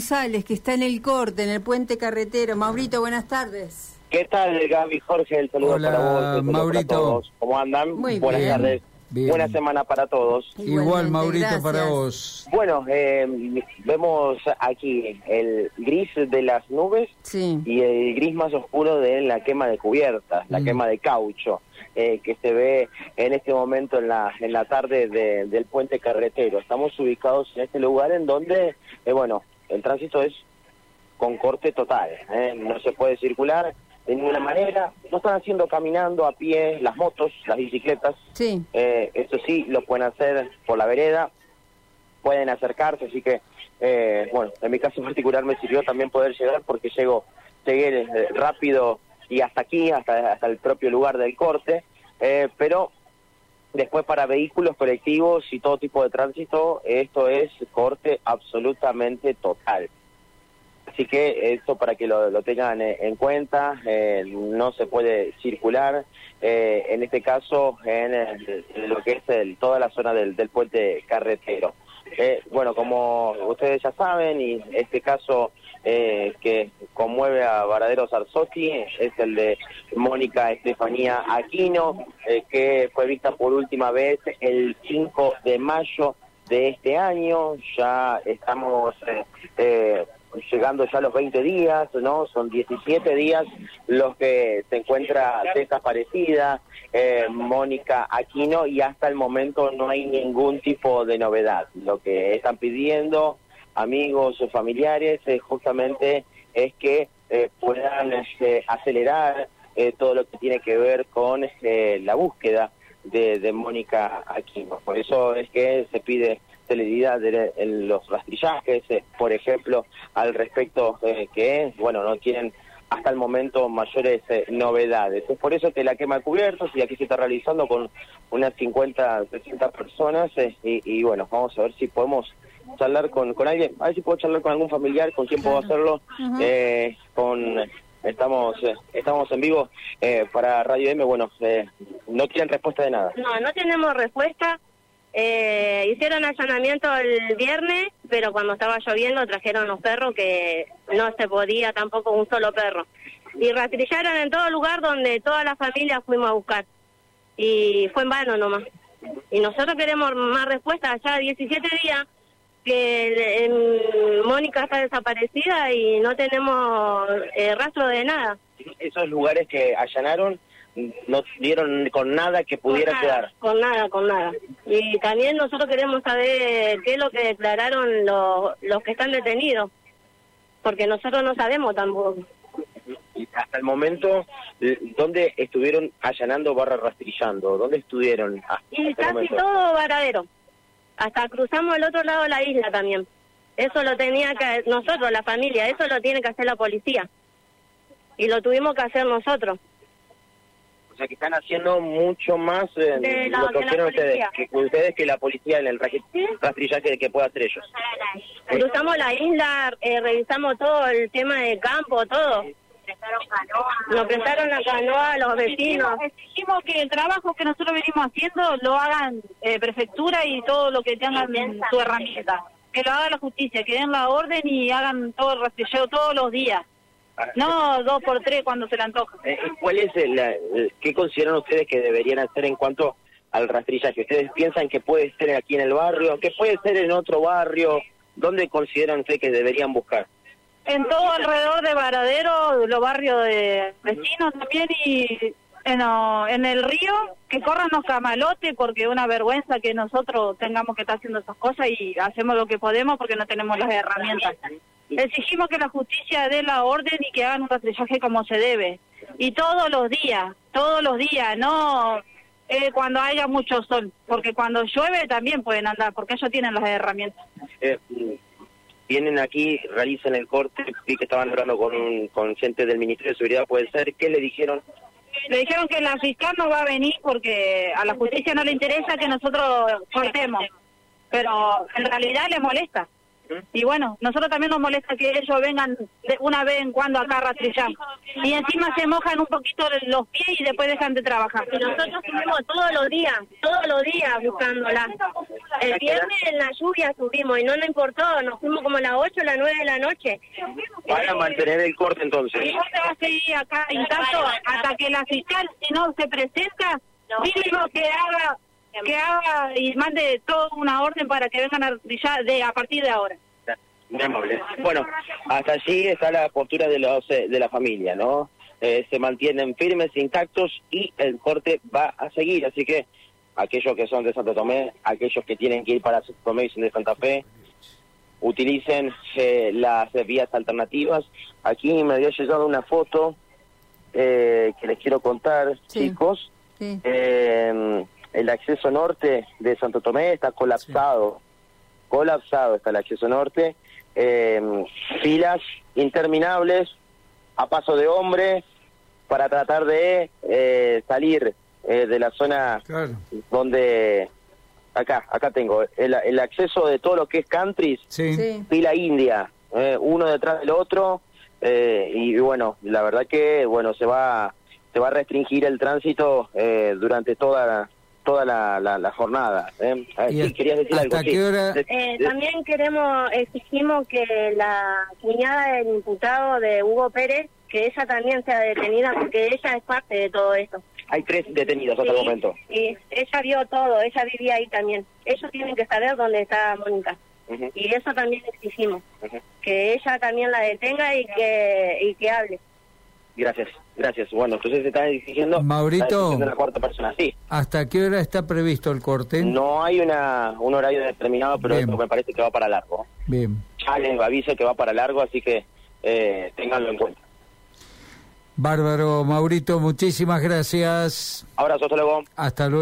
González, que está en el corte, en el puente carretero. Maurito, buenas tardes. ¿Qué tal, Gaby? Jorge, el saludo Hola, para vos. Maurito. para todos. ¿Cómo andan? Muy Buenas bien. tardes. Bien. Buena semana para todos. Igual, Igualmente, Maurito, gracias. para vos. Bueno, eh, vemos aquí el gris de las nubes Sí. y el gris más oscuro de la quema de cubiertas, la Mm. quema de caucho, eh, que se ve en este momento en la, en la tarde de- del puente carretero. Estamos ubicados en este lugar en donde, eh, bueno, el tránsito es con corte total, ¿eh? no se puede circular de ninguna manera, no están haciendo caminando a pie las motos, las bicicletas, Sí. eh, eso sí, lo pueden hacer por la vereda, pueden acercarse, así que, eh, bueno, en mi caso particular me sirvió también poder llegar porque llego, llegué eh, rápido y hasta aquí, hasta, hasta el propio lugar del corte, eh, pero después para vehículos colectivos y todo tipo de tránsito, esto es corte absolutamente total. Así que esto para que lo, lo tengan en cuenta, eh, no se puede circular, eh, en este caso en, en lo que es el- toda la zona del, del puente carretero. Eh, bueno, como ustedes ya saben, y este caso eh, que conmueve a Varadero Sarzotti es el de Mónica Estefanía Aquino, eh, que fue vista por última vez el 5 de mayo de este año. Ya estamos eh, eh, llegando ya a los 20 días, ¿no? Son 17 días los que se encuentra desaparecida eh, Mónica Aquino y hasta el momento no hay ningún tipo de novedad. Lo que están pidiendo amigos o familiares eh, justamente es que eh, puedan este, acelerar eh, todo lo que tiene que ver con eh, la búsqueda de, de Mónica Aquino. Por eso es que se pide celeridad de- en los rastrillajes, eh, por ejemplo, al respecto eh, que, bueno, no tienen hasta el momento mayores eh, novedades. Es por eso que la quema de cubiertos y aquí se está realizando con unas 50, 60 personas eh, y, y, bueno, vamos a ver si podemos charlar con, con alguien, a ver si puedo charlar con algún familiar, con quién puedo hacerlo, eh, con estamos eh, estamos en vivo eh, para Radio M, bueno, eh, no tienen respuesta de nada. No, no tenemos respuesta. Eh, hicieron allanamiento el viernes, pero cuando estaba lloviendo trajeron los perros que no se podía tampoco un solo perro. Y rastrillaron en todo lugar donde toda la familia fuimos a buscar. Y fue en vano nomás. Y nosotros queremos más respuestas. Ya 17 días que Mónica está desaparecida y no tenemos eh, rastro de nada. Esos lugares que allanaron no dieron con nada que pudiera con quedar. Con nada, con nada. Y también nosotros queremos saber qué es lo que declararon los, los que están detenidos, porque nosotros no sabemos tampoco. Y hasta el momento, eh, ¿dónde estuvieron allanando barra rastrillando? ¿Dónde estuvieron hasta Y este casi momento? todo varadero. Hasta cruzamos el otro lado de la isla también. Eso lo tenía que nosotros, la familia, eso lo tiene que hacer la policía. Y lo tuvimos que hacer nosotros. Sea, que están haciendo mucho más eh, De la- lo que hicieron ustedes policía. que, ustedes que la policía en el Sí. rastrillaje que pueda hacer ellos. Cruzamos la isla, eh, revisamos todo el tema del campo, todo. Nos prestaron la canoa a los vecinos. Exigimos, exigimos que el trabajo que nosotros venimos haciendo lo hagan eh, prefectura y todo lo que tengan su herramienta. Que lo haga la justicia, que den la orden y hagan todo el rastrilleo todos los días. No dos por tres cuando se le antoja. Eh, ¿Cuál es el, el- qué consideran ustedes que deberían hacer en cuanto al rastrillaje? ¿Ustedes piensan que puede ser aquí en el barrio? ¿Que puede ser en otro barrio? ¿Dónde consideran ustedes que deberían buscar? En todo alrededor de Varadero, los barrios de vecinos también y en, en el río, que corran los camalotes porque es una vergüenza que nosotros tengamos que estar haciendo esas cosas y hacemos lo que podemos porque no tenemos las herramientas. Exigimos que la justicia dé la orden y que hagan un rastrillaje como se debe. Y todos los días, todos los días, no eh, cuando haya mucho sol, porque cuando llueve también pueden andar, porque ellos tienen las herramientas. Eh, vienen aquí, realizan el corte, vi que estaban hablando con, un- con gente del Ministerio de Seguridad, puede ser, ¿qué le dijeron? Le dijeron que la fiscal no va a venir porque a la justicia no le interesa que nosotros cortemos, pero en realidad le molesta. Y bueno, nosotros también nos molesta que ellos vengan de una vez en cuando acá a rastrillar. Y encima se mojan un poquito los pies y después dejan de trabajar. Y nosotros subimos todos los días, todos los días buscándola. El viernes en la lluvia subimos y no nos importó, nos fuimos como a las 8 o las 9 de la noche. Van a mantener el corte entonces. Y se va a seguir acá intacto hasta que la fiscal, si no se presenta, mínimo que haga que haga y mande toda una orden para que vengan a rastrillar de, a partir de ahora. Muy amable. Bueno, hasta allí está la postura de los eh, de la familia, ¿no? Eh, se mantienen firmes, intactos y el corte va a seguir. Así que aquellos que son de Santo Tomé, aquellos que tienen que ir para Santo Tomé y son de Santa Fe, utilicen eh, las vías alternativas. Aquí me había llegado una foto eh, que les quiero contar, Sí. chicos. Sí. Eh, el acceso norte de Santo Tomé está colapsado. Colapsado está el acceso norte. Eh, filas interminables a paso de hombre para tratar de eh, salir eh, de la zona Claro. donde... Acá, acá tengo. El, el acceso de todo lo que es countries, Sí. Sí. fila india, eh, uno detrás del otro. eh, y, bueno, la verdad que bueno se va se va a restringir el tránsito eh, durante toda toda la, la, la jornada. ¿eh? A ver, ¿Y sí, querías decir algo. sí. hora? Eh, también queremos, exigimos que la cuñada del imputado de Hugo Pérez, que ella también sea detenida porque ella es parte de todo esto. Hay tres detenidos hasta el Sí, momento. Y ella vio todo, ella vivía ahí también. Ellos tienen que saber dónde está Mónica. Y eso también exigimos, que ella también la detenga y que y que hable. Gracias, gracias. Bueno, entonces se está exigiendo Maurito. cuarta persona. Sí, ¿Hasta qué hora está previsto el corte? no hay una un horario determinado, pero esto me parece que va para largo. Bien. Ya les aviso que va para largo, así que eh, ténganlo en cuenta. Bárbaro, Maurito, muchísimas gracias. Abrazo, hasta luego. Hasta luego.